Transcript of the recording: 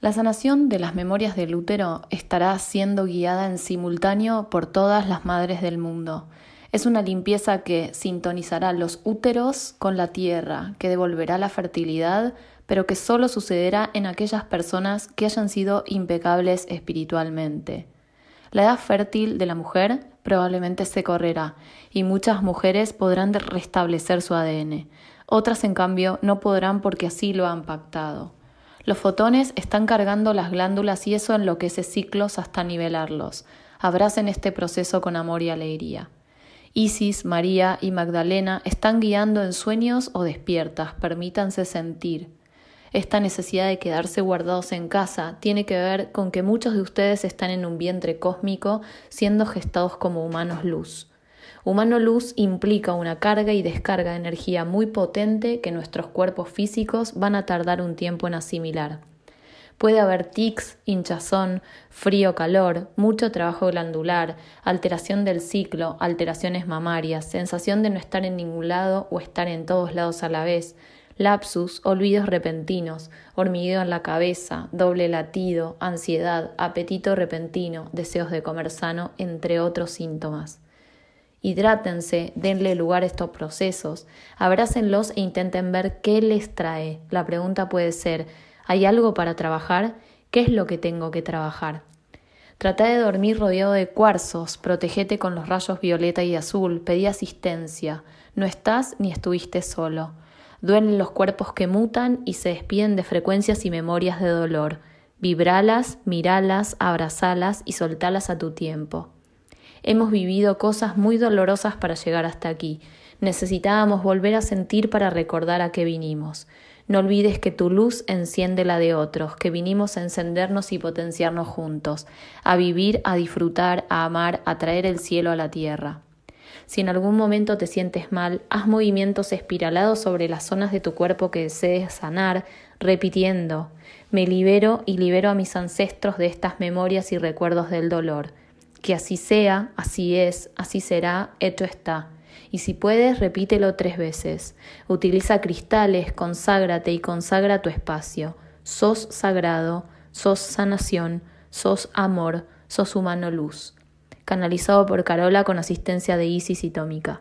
La sanación de las memorias del útero estará siendo guiada en simultáneo por todas las madres del mundo. Es una limpieza que sintonizará los úteros con la tierra, que devolverá la fertilidad, pero que solo sucederá en aquellas personas que hayan sido impecables espiritualmente. La edad fértil de la mujer probablemente se correrá y muchas mujeres podrán restablecer su ADN. Otras, en cambio, no podrán porque así lo han pactado. Los fotones están cargando las glándulas y eso enloquece ciclos hasta nivelarlos. Abracen este proceso con amor y alegría. Isis, María y Magdalena están guiando en sueños o despiertas, permítanse sentir. Esta necesidad de quedarse guardados en casa tiene que ver con que muchos de ustedes están en un vientre cósmico siendo gestados como humanos luz. Humano luz implica una carga y descarga de energía muy potente que nuestros cuerpos físicos van a tardar un tiempo en asimilar. Puede haber tics, hinchazón, frío, calor, mucho trabajo glandular, alteración del ciclo, alteraciones mamarias, sensación de no estar en ningún lado o estar en todos lados a la vez, lapsus, olvidos repentinos, hormigueo en la cabeza, doble latido, ansiedad, apetito repentino, deseos de comer sano, entre otros síntomas. Hidrátense, denle lugar a estos procesos, abrácenlos e intenten ver qué les trae. La pregunta puede ser, ¿hay algo para trabajar? ¿Qué es lo que tengo que trabajar? Trata de dormir rodeado de cuarzos, protegete con los rayos violeta y azul, pedí asistencia. No estás ni estuviste solo. Duelen los cuerpos que mutan y se despiden de frecuencias y memorias de dolor. Vibralas, miralas, abrazalas y soltalas a tu tiempo. Hemos vivido cosas muy dolorosas para llegar hasta aquí. Necesitábamos volver a sentir para recordar a qué vinimos. No olvides que tu luz enciende la de otros, que vinimos a encendernos y potenciarnos juntos, a vivir, a disfrutar, a amar, a traer el cielo a la tierra. Si en algún momento te sientes mal, haz movimientos espiralados sobre las zonas de tu cuerpo que desees sanar, repitiendo, me libero y libero a mis ancestros de estas memorias y recuerdos del dolor. Que así sea, así es, así será, hecho está. Y si puedes, repítelo tres veces. Utiliza cristales, conságrate y consagra tu espacio. Sos sagrado, sos sanación, sos amor, sos humano luz. Canalizado por Carola con asistencia de Isis y Tómica.